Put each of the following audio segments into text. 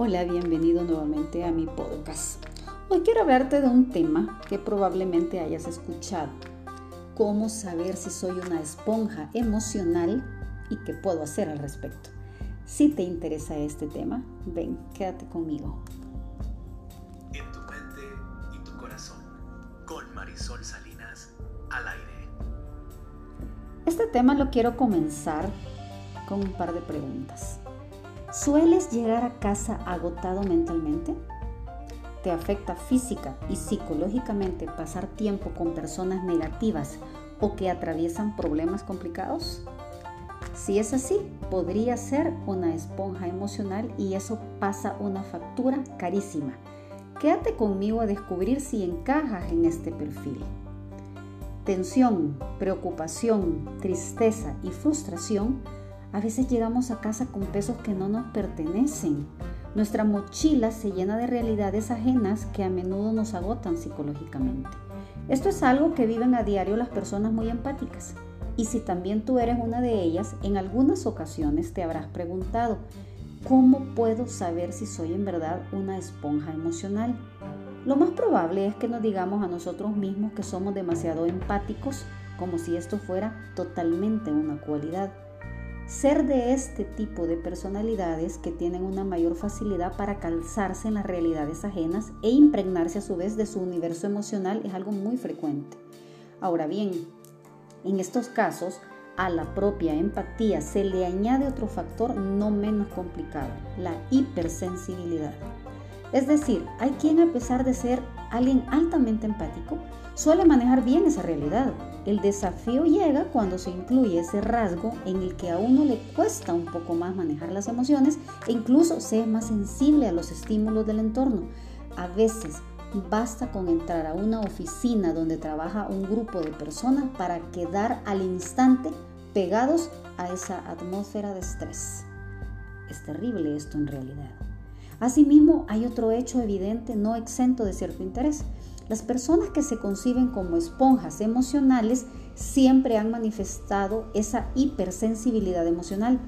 Hola, bienvenido nuevamente a mi podcast. Hoy quiero hablarte de un tema que probablemente hayas escuchado. Cómo saber si soy una esponja emocional y qué puedo hacer al respecto. Si te interesa este tema, ven, quédate conmigo. En tu mente y tu corazón, con Marisol Salinas al aire. Este tema lo quiero comenzar con un par de preguntas. ¿Sueles llegar a casa agotado mentalmente? ¿Te afecta física y psicológicamente pasar tiempo con personas negativas o que atraviesan problemas complicados? Si es así, podría ser una esponja emocional y eso pasa una factura carísima. Quédate conmigo a descubrir si encajas en este perfil. Tensión, preocupación, tristeza y frustración a veces llegamos a casa con pesos que no nos pertenecen. Nuestra mochila se llena de realidades ajenas que a menudo nos agotan psicológicamente. Esto es algo que viven a diario las personas muy empáticas. Y si también tú eres una de ellas, en algunas ocasiones te habrás preguntado, ¿cómo puedo saber si soy en verdad una esponja emocional? Lo más probable es que nos digamos a nosotros mismos que somos demasiado empáticos, como si esto fuera totalmente una cualidad ser de este tipo de personalidades que tienen una mayor facilidad para calzarse en las realidades ajenas e impregnarse a su vez de su universo emocional es algo muy frecuente. Ahora bien, en estos casos, a la propia empatía se le añade otro factor no menos complicado, la hipersensibilidad. Es decir, hay quien a pesar de ser alguien altamente empático, suele manejar bien esa realidad. El desafío llega cuando se incluye ese rasgo en el que a uno le cuesta un poco más manejar las emociones e incluso se es más sensible a los estímulos del entorno. A veces basta con entrar a una oficina donde trabaja un grupo de personas para quedar al instante pegados a esa atmósfera de estrés. Es terrible esto en realidad. Asimismo, hay otro hecho evidente no exento de cierto interés. Las personas que se conciben como esponjas emocionales siempre han manifestado esa hipersensibilidad emocional.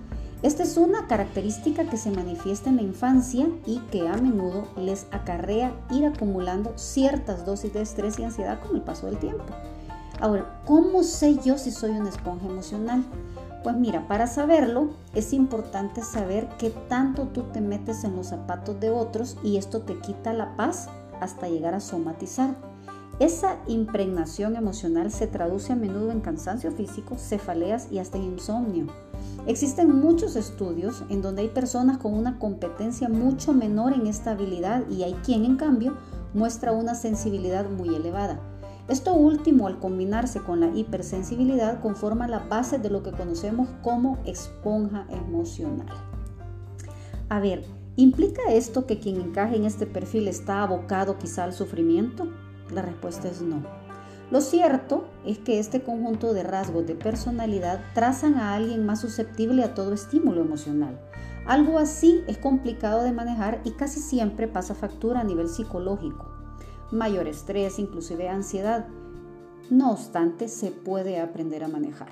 Esta es una característica que se manifiesta en la infancia y que a menudo les acarrea ir acumulando ciertas dosis de estrés y ansiedad con el paso del tiempo. Ahora, ¿cómo sé yo si soy una esponja emocional? Pues mira, para saberlo es importante saber qué tanto tú te metes en los zapatos de otros y esto te quita la paz hasta llegar a somatizar. Esa impregnación emocional se traduce a menudo en cansancio físico, cefaleas y hasta en insomnio. Existen muchos estudios en donde hay personas con una competencia mucho menor en esta habilidad y hay quien en cambio muestra una sensibilidad muy elevada. Esto último, al combinarse con la hipersensibilidad, conforma la base de lo que conocemos como esponja emocional. A ver, ¿implica esto que quien encaje en este perfil está abocado quizá al sufrimiento? La respuesta es no. Lo cierto es que este conjunto de rasgos de personalidad trazan a alguien más susceptible a todo estímulo emocional. Algo así es complicado de manejar y casi siempre pasa factura a nivel psicológico mayor estrés, inclusive ansiedad. No obstante, se puede aprender a manejar.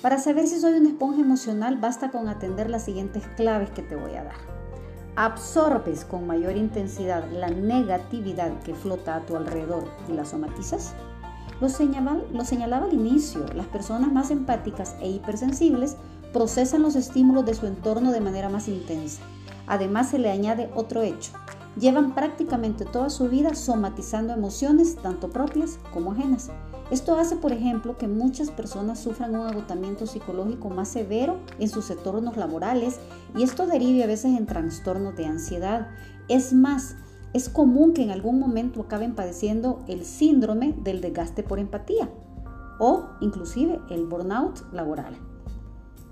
Para saber si soy una esponja emocional, basta con atender las siguientes claves que te voy a dar. ¿Absorbes con mayor intensidad la negatividad que flota a tu alrededor y la somatizas? Lo señalaba, al inicio, las personas más empáticas e hipersensibles procesan los estímulos de su entorno de manera más intensa. Además se le añade otro hecho, llevan prácticamente toda su vida somatizando emociones tanto propias como ajenas. Esto hace, por ejemplo, que muchas personas sufran un agotamiento psicológico más severo en sus entornos laborales y esto derive a veces en trastornos de ansiedad. Es más, es común que en algún momento acaben padeciendo el síndrome del desgaste por empatía o inclusive el burnout laboral.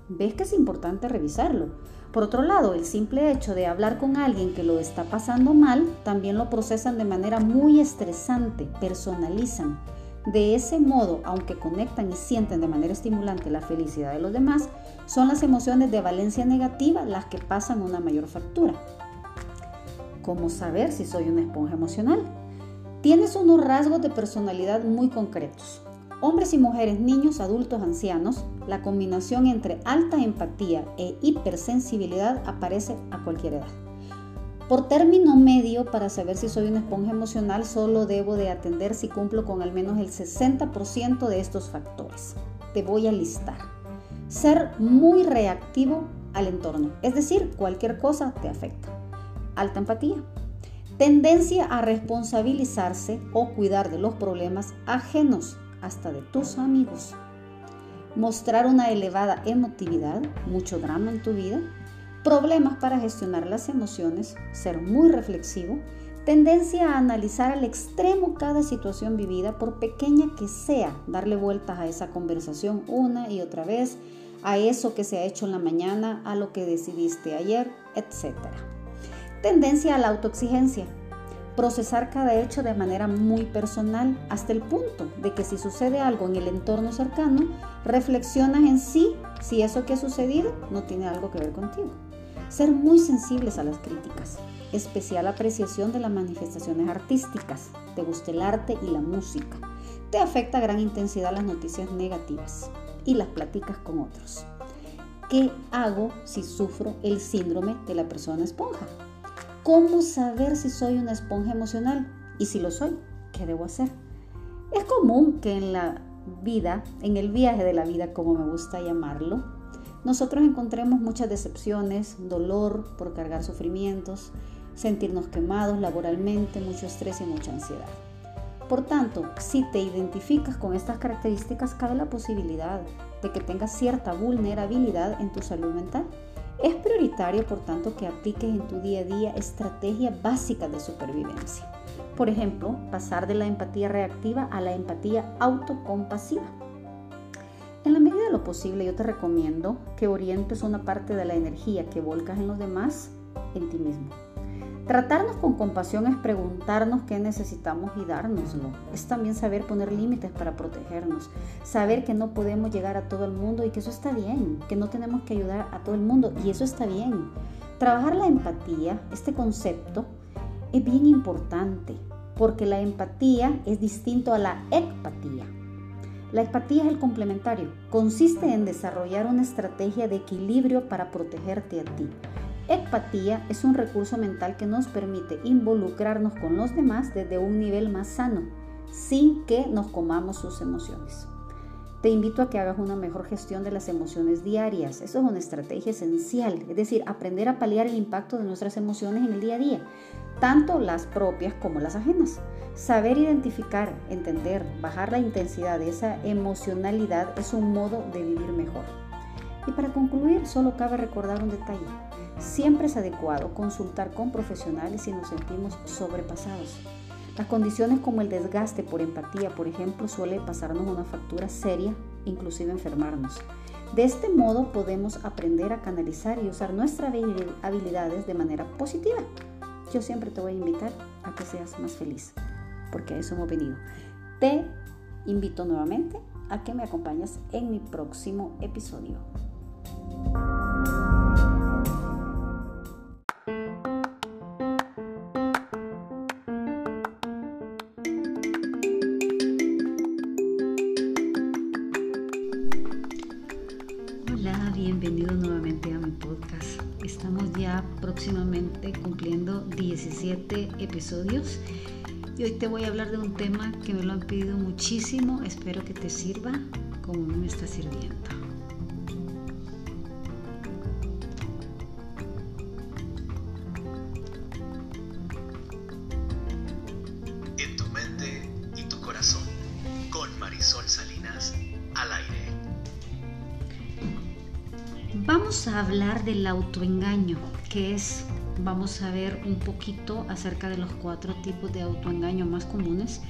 ¿Ves que es importante revisarlo? Por otro lado, el simple hecho de hablar con alguien que lo está pasando mal, también lo procesan de manera muy estresante, personalizan. De ese modo, aunque conectan y sienten de manera estimulante la felicidad de los demás, son las emociones de valencia negativa las que pasan una mayor factura. ¿Cómo saber si soy una esponja emocional? Tienes unos rasgos de personalidad muy concretos. Hombres y mujeres, niños, adultos, ancianos, la combinación entre alta empatía e hipersensibilidad aparece a cualquier edad. Por término medio, para saber si soy una esponja emocional, solo debo de atender si cumplo con al menos el 60% de estos factores. Te voy a listar. Ser muy reactivo al entorno, es decir, cualquier cosa te afecta. Alta empatía. Tendencia a responsabilizarse o cuidar de los problemas ajenos, hasta de tus amigos. Mostrar una elevada emotividad, mucho drama en tu vida, problemas para gestionar las emociones, ser muy reflexivo, tendencia a analizar al extremo cada situación vivida, por pequeña que sea, darle vueltas a esa conversación una y otra vez, a eso que se ha hecho en la mañana, a lo que decidiste ayer, etc. Tendencia a la autoexigencia, procesar cada hecho de manera muy personal, hasta el punto de que si sucede algo en el entorno cercano, reflexionas en sí si eso que ha sucedido no tiene algo que ver contigo. Ser muy sensibles a las críticas. Especial apreciación de las manifestaciones artísticas. Te gusta el arte y la música. Te afecta a gran intensidad las noticias negativas y las platicas con otros. ¿Qué hago si sufro el síndrome de la persona esponja? ¿Cómo saber si soy una esponja emocional? Y si lo soy, ¿qué debo hacer? Es común que en la vida, en el viaje de la vida, como me gusta llamarlo, nosotros encontremos muchas decepciones, dolor por cargar sufrimientos, sentirnos quemados laboralmente, mucho estrés y mucha ansiedad. Por tanto, si te identificas con estas características, cabe la posibilidad de que tengas cierta vulnerabilidad en tu salud mental. Es prioritario, por tanto, que apliques en tu día a día estrategias básicas de supervivencia. Por ejemplo, pasar de la empatía reactiva a la empatía autocompasiva. Lo posible yo te recomiendo que orientes una parte de la energía que volcas en los demás en ti mismo. Tratarnos con compasión es preguntarnos qué necesitamos y dárnoslo. Es también saber poner límites para protegernos. Saber que no podemos llegar a todo el mundo y que eso está bien. Que no tenemos que ayudar a todo el mundo y eso está bien. Trabajar la empatía, este concepto, es bien importante porque la empatía es distinto a la empatía. La empatía es el complementario. Consiste en desarrollar una estrategia de equilibrio para protegerte a ti. Empatía es un recurso mental que nos permite involucrarnos con los demás desde un nivel más sano, sin que nos comamos sus emociones. Te invito a que hagas una mejor gestión de las emociones diarias. Eso es una estrategia esencial, es decir, aprender a paliar el impacto de nuestras emociones en el día a día, tanto las propias como las ajenas. Saber identificar, entender, bajar la intensidad de esa emocionalidad es un modo de vivir mejor. Y para concluir, solo cabe recordar un detalle. Siempre es adecuado consultar con profesionales si nos sentimos sobrepasados. Las condiciones como el desgaste por empatía, por ejemplo, suele pasarnos una factura seria, inclusive enfermarnos. De este modo podemos aprender a canalizar y usar nuestras habilidades de manera positiva. Yo siempre te voy a invitar a que seas más feliz porque a eso hemos venido. Te invito nuevamente a que me acompañes en mi próximo episodio. Te voy a hablar de un tema que me lo han pedido muchísimo. Espero que te sirva como me está sirviendo. En tu mente y tu corazón, con Marisol Salinas al aire. Vamos a hablar del autoengaño, que es vamos a ver un poquito acerca de los cuatro tipos de autoengaño más comunes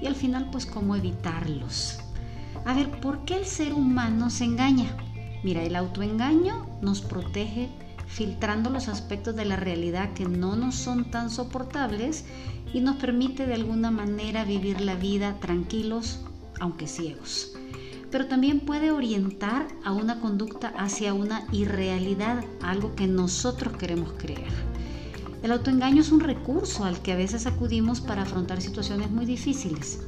y al final pues cómo evitarlos. A ver, ¿por qué el ser humano se engaña? Mira, el autoengaño nos protege filtrando los aspectos de la realidad que no nos son tan soportables y nos permite de alguna manera vivir la vida tranquilos, aunque ciegos. Pero también puede orientar a una conducta hacia una irrealidad, algo que nosotros queremos creer. El autoengaño es un recurso al que a veces acudimos para afrontar situaciones muy difíciles.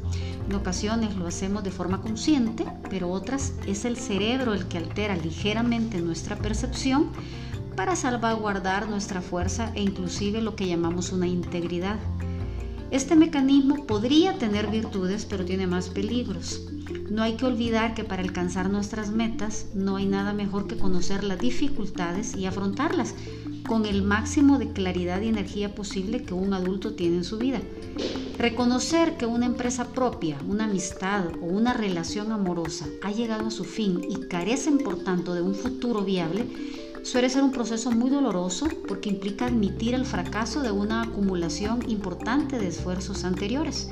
En ocasiones lo hacemos de forma consciente, pero otras es el cerebro el que altera ligeramente nuestra percepción para salvaguardar nuestra fuerza e inclusive lo que llamamos una integridad. Este mecanismo podría tener virtudes, pero tiene más peligros. No hay que olvidar que para alcanzar nuestras metas no hay nada mejor que conocer las dificultades y afrontarlas con el máximo de claridad y energía posible que un adulto tiene en su vida. Reconocer que una empresa propia, una amistad o una relación amorosa ha llegado a su fin y carecen por tanto de un futuro viable suele ser un proceso muy doloroso porque implica admitir el fracaso de una acumulación importante de esfuerzos anteriores.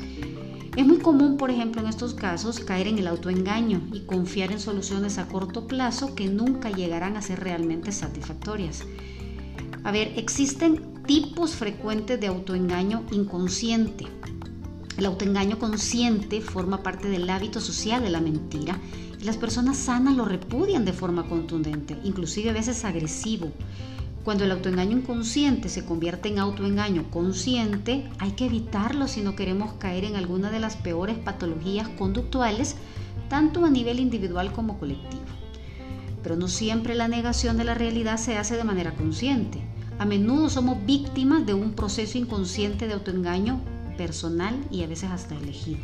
Es muy común, por ejemplo, en estos casos, caer en el autoengaño y confiar en soluciones a corto plazo que nunca llegarán a ser realmente satisfactorias. A ver, existen tipos frecuentes de autoengaño inconsciente. El autoengaño consciente forma parte del hábito social de la mentira y las personas sanas lo repudian de forma contundente, inclusive a veces agresivo. Cuando el autoengaño inconsciente se convierte en autoengaño consciente, hay que evitarlo si no queremos caer en alguna de las peores patologías conductuales, tanto a nivel individual como colectivo. Pero no siempre la negación de la realidad se hace de manera consciente. A menudo somos víctimas de un proceso inconsciente de autoengaño personal y a veces hasta elegido.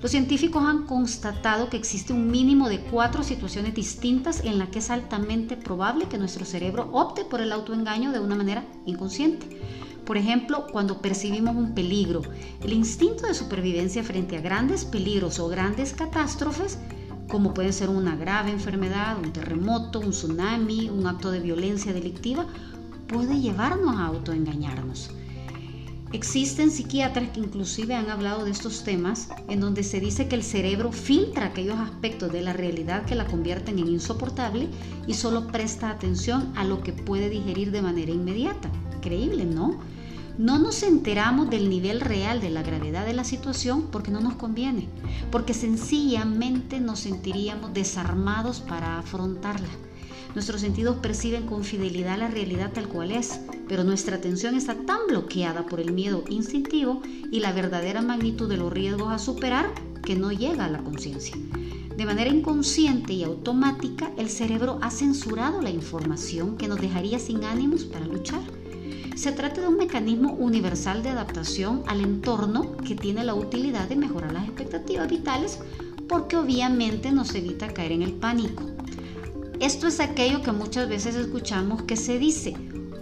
Los científicos han constatado que existe un mínimo de cuatro situaciones distintas en las que es altamente probable que nuestro cerebro opte por el autoengaño de una manera inconsciente. Por ejemplo, cuando percibimos un peligro, el instinto de supervivencia frente a grandes peligros o grandes catástrofes, como pueden ser una grave enfermedad, un terremoto, un tsunami, un acto de violencia delictiva, puede llevarnos a autoengañarnos. Existen psiquiatras que inclusive han hablado de estos temas en donde se dice que el cerebro filtra aquellos aspectos de la realidad que la convierten en insoportable y solo presta atención a lo que puede digerir de manera inmediata. Creíble, ¿no? No nos enteramos del nivel real de la gravedad de la situación porque no nos conviene, porque sencillamente nos sentiríamos desarmados para afrontarla. Nuestros sentidos perciben con fidelidad la realidad tal cual es, pero nuestra atención está tan bloqueada por el miedo instintivo y la verdadera magnitud de los riesgos a superar que no llega a la conciencia. De manera inconsciente y automática, el cerebro ha censurado la información que nos dejaría sin ánimos para luchar. Se trata de un mecanismo universal de adaptación al entorno que tiene la utilidad de mejorar las expectativas vitales porque obviamente nos evita caer en el pánico. Esto es aquello que muchas veces escuchamos que se dice,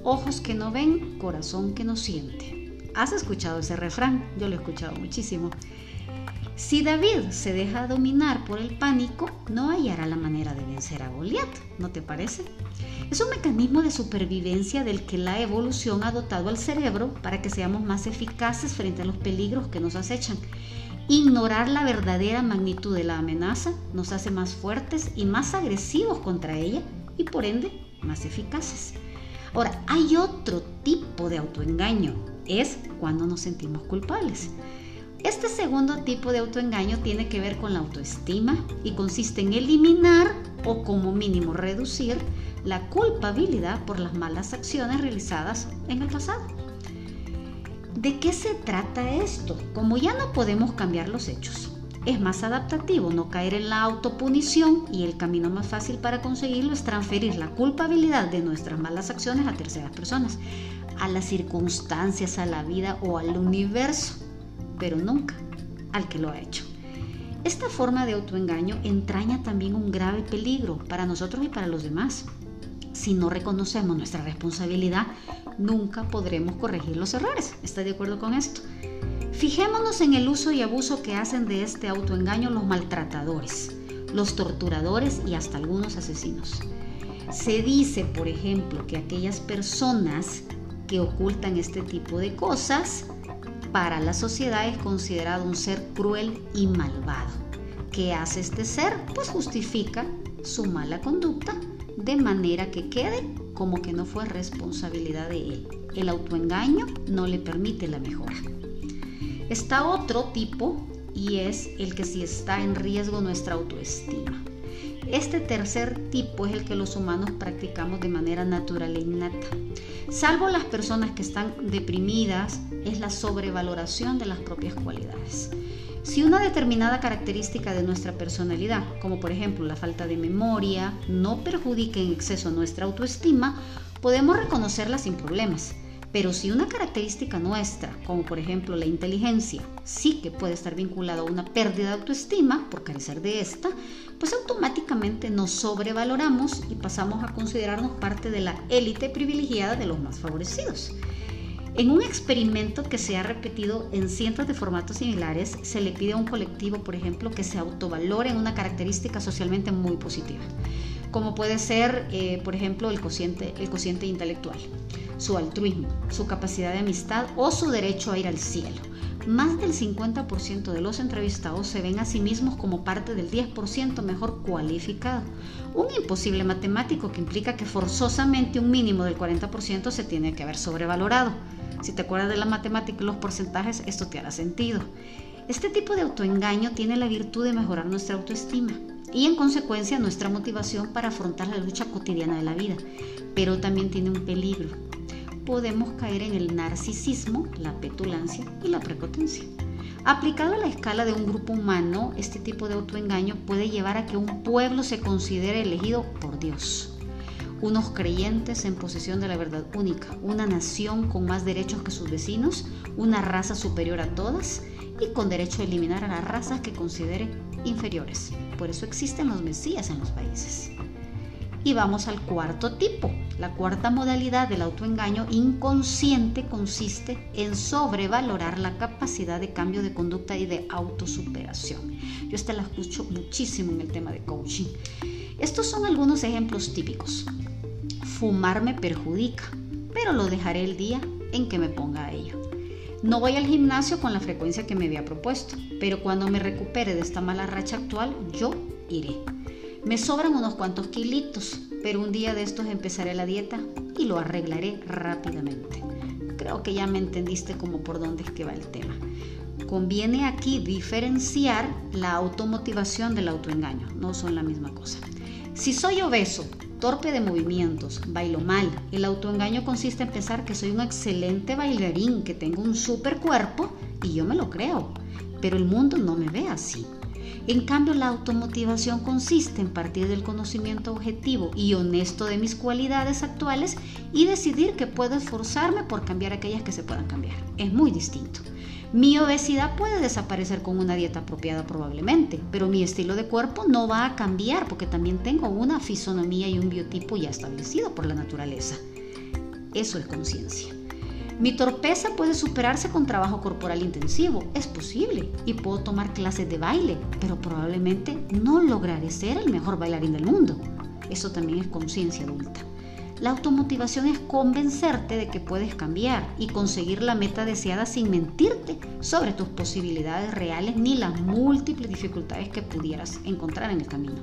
ojos que no ven, corazón que no siente. ¿Has escuchado ese refrán? Yo lo he escuchado muchísimo. Si David se deja dominar por el pánico, no hallará la manera de vencer a Goliat, ¿no te parece? Es un mecanismo de supervivencia del que la evolución ha dotado al cerebro para que seamos más eficaces frente a los peligros que nos acechan Ignorar la verdadera magnitud de la amenaza nos hace más fuertes y más agresivos contra ella y por ende más eficaces. Ahora, hay otro tipo de autoengaño, es cuando nos sentimos culpables. Este segundo tipo de autoengaño tiene que ver con la autoestima y consiste en eliminar o como mínimo reducir la culpabilidad por las malas acciones realizadas en el pasado. ¿De qué se trata esto? Como ya no podemos cambiar los hechos, es más adaptativo no caer en la autopunición y el camino más fácil para conseguirlo es transferir la culpabilidad de nuestras malas acciones a terceras personas, a las circunstancias, a la vida o al universo, pero nunca al que lo ha hecho. Esta forma de autoengaño entraña también un grave peligro para nosotros y para los demás. Si no reconocemos nuestra responsabilidad, nunca podremos corregir los errores. ¿Está de acuerdo con esto? Fijémonos en el uso y abuso que hacen de este autoengaño los maltratadores, los torturadores y hasta algunos asesinos. Se dice, por ejemplo, que aquellas personas que ocultan este tipo de cosas, para la sociedad es considerado un ser cruel y malvado. ¿Qué hace este ser? Pues justifica su mala conducta de manera que quede como que no fue responsabilidad de él. El autoengaño no le permite la mejora. Está otro tipo y es el que si está en riesgo nuestra autoestima. Este tercer tipo es el que los humanos practicamos de manera natural e innata. Salvo las personas que están deprimidas, es la sobrevaloración de las propias cualidades. Si una determinada característica de nuestra personalidad, como por ejemplo la falta de memoria, no perjudica en exceso nuestra autoestima, podemos reconocerla sin problemas. Pero si una característica nuestra, como por ejemplo la inteligencia, sí que puede estar vinculada a una pérdida de autoestima por carecer de esta, pues automáticamente nos sobrevaloramos y pasamos a considerarnos parte de la élite privilegiada de los más favorecidos. En un experimento que se ha repetido en cientos de formatos similares, se le pide a un colectivo, por ejemplo, que se autovalore en una característica socialmente muy positiva, como puede ser, eh, por ejemplo, el cociente, el cociente intelectual, su altruismo, su capacidad de amistad o su derecho a ir al cielo. Más del 50% de los entrevistados se ven a sí mismos como parte del 10% mejor cualificado. Un imposible matemático que implica que forzosamente un mínimo del 40% se tiene que haber sobrevalorado. Si te acuerdas de la matemática y los porcentajes, esto te hará sentido. Este tipo de autoengaño tiene la virtud de mejorar nuestra autoestima y en consecuencia nuestra motivación para afrontar la lucha cotidiana de la vida, pero también tiene un peligro. Podemos caer en el narcisismo, la petulancia y la prepotencia. Aplicado a la escala de un grupo humano, este tipo de autoengaño puede llevar a que un pueblo se considere elegido por Dios unos creyentes en posesión de la verdad única, una nación con más derechos que sus vecinos, una raza superior a todas y con derecho a eliminar a las razas que considere inferiores. Por eso existen los mesías en los países. Y vamos al cuarto tipo. La cuarta modalidad del autoengaño inconsciente consiste en sobrevalorar la capacidad de cambio de conducta y de autosuperación. Yo esta la escucho muchísimo en el tema de coaching. Estos son algunos ejemplos típicos. Fumar me perjudica, pero lo dejaré el día en que me ponga a ello. No voy al gimnasio con la frecuencia que me había propuesto, pero cuando me recupere de esta mala racha actual, yo iré. Me sobran unos cuantos kilitos, pero un día de estos empezaré la dieta y lo arreglaré rápidamente. Creo que ya me entendiste como por dónde es que va el tema. Conviene aquí diferenciar la automotivación del autoengaño, no son la misma cosa. Si soy obeso, torpe de movimientos, bailo mal, el autoengaño consiste en pensar que soy un excelente bailarín, que tengo un super cuerpo y yo me lo creo, pero el mundo no me ve así. En cambio, la automotivación consiste en partir del conocimiento objetivo y honesto de mis cualidades actuales y decidir que puedo esforzarme por cambiar aquellas que se puedan cambiar. Es muy distinto. Mi obesidad puede desaparecer con una dieta apropiada probablemente, pero mi estilo de cuerpo no va a cambiar porque también tengo una fisonomía y un biotipo ya establecido por la naturaleza. Eso es conciencia. Mi torpeza puede superarse con trabajo corporal intensivo, es posible, y puedo tomar clases de baile, pero probablemente no lograré ser el mejor bailarín del mundo. Eso también es conciencia adulta. La automotivación es convencerte de que puedes cambiar y conseguir la meta deseada sin mentirte sobre tus posibilidades reales ni las múltiples dificultades que pudieras encontrar en el camino.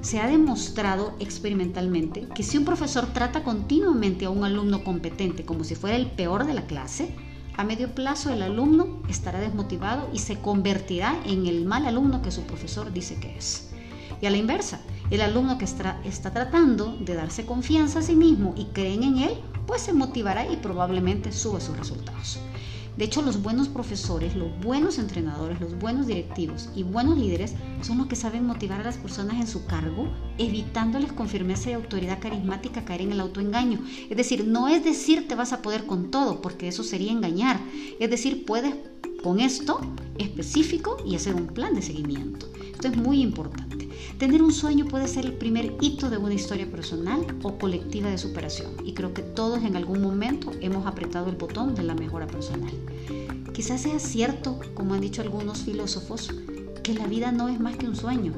Se ha demostrado experimentalmente que si un profesor trata continuamente a un alumno competente como si fuera el peor de la clase, a medio plazo el alumno estará desmotivado y se convertirá en el mal alumno que su profesor dice que es. Y a la inversa, el alumno que está, está tratando de darse confianza a sí mismo y creen en él, pues se motivará y probablemente sube sus resultados. De hecho, los buenos profesores, los buenos entrenadores, los buenos directivos y buenos líderes son los que saben motivar a las personas en su cargo, evitándoles con firmeza y autoridad carismática caer en el autoengaño. Es decir, no es decir te vas a poder con todo, porque eso sería engañar. Es decir, puedes con esto específico y hacer un plan de seguimiento. Esto es muy importante. Tener un sueño puede ser el primer hito de una historia personal o colectiva de superación y creo que todos en algún momento hemos apretado el botón de la mejora personal. Quizás sea cierto, como han dicho algunos filósofos, que la vida no es más que un sueño,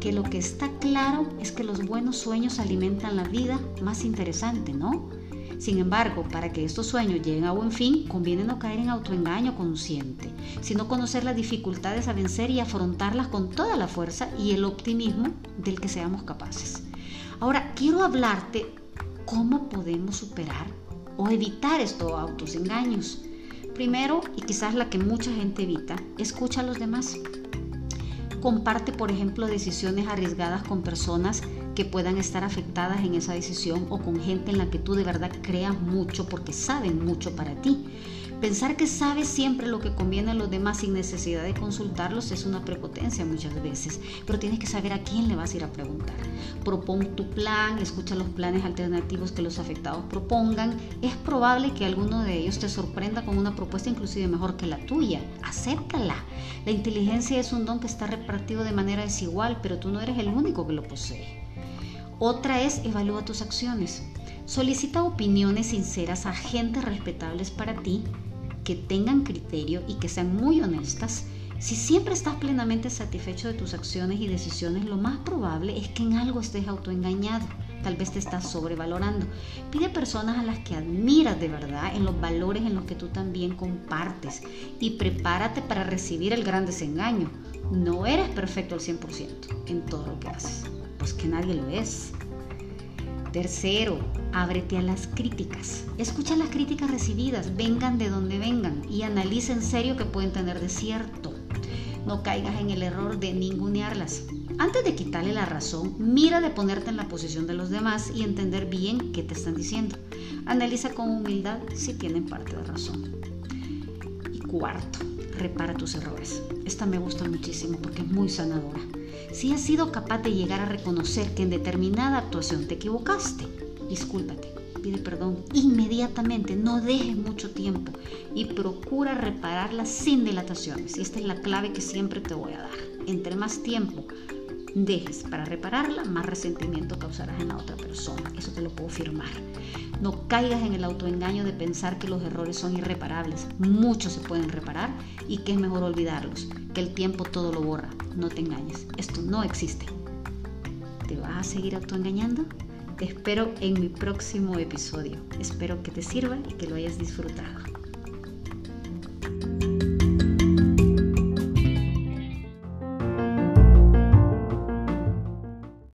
que lo que está claro es que los buenos sueños alimentan la vida más interesante, ¿no? Sin embargo, para que estos sueños lleguen a buen fin, conviene no caer en autoengaño consciente, sino conocer las dificultades a vencer y afrontarlas con toda la fuerza y el optimismo del que seamos capaces. Ahora, quiero hablarte cómo podemos superar o evitar estos autoengaños. Primero, y quizás la que mucha gente evita, escucha a los demás. Comparte, por ejemplo, decisiones arriesgadas con personas que puedan estar afectadas en esa decisión o con gente en la que tú de verdad creas mucho porque saben mucho para ti. Pensar que sabes siempre lo que conviene a los demás sin necesidad de consultarlos es una prepotencia muchas veces, pero tienes que saber a quién le vas a ir a preguntar. Propon tu plan, escucha los planes alternativos que los afectados propongan. Es probable que alguno de ellos te sorprenda con una propuesta inclusive mejor que la tuya. Acéptala. La inteligencia es un don que está repartido de manera desigual, pero tú no eres el único que lo posee. Otra es evalúa tus acciones. Solicita opiniones sinceras a agentes respetables para ti que tengan criterio y que sean muy honestas, si siempre estás plenamente satisfecho de tus acciones y decisiones, lo más probable es que en algo estés autoengañado. Tal vez te estás sobrevalorando. Pide personas a las que admiras de verdad en los valores en los que tú también compartes y prepárate para recibir el gran desengaño. No eres perfecto al 100% en todo lo que haces, pues que nadie lo es. Tercero, ábrete a las críticas. Escucha las críticas recibidas, vengan de donde vengan y analiza en serio que pueden tener de cierto. No caigas en el error de ningunearlas. Antes de quitarle la razón, mira de ponerte en la posición de los demás y entender bien qué te están diciendo. Analiza con humildad si tienen parte de razón. Y cuarto, repara tus errores. Esta me gusta muchísimo porque es muy sanadora. Si has sido capaz de llegar a reconocer que en determinada actuación te equivocaste, discúlpate, pide perdón inmediatamente, no dejes mucho tiempo y procura repararla sin dilataciones. Y esta es la clave que siempre te voy a dar. Entre más tiempo dejes para repararla, más resentimiento causarás en la otra persona. Eso te lo puedo firmar. No caigas en el autoengaño de pensar que los errores son irreparables. Muchos se pueden reparar y que es mejor olvidarlos, que el tiempo todo lo borra. No te engañes, esto no existe. ¿Te vas a seguir autoengañando? Te espero en mi próximo episodio. Espero que te sirva y que lo hayas disfrutado.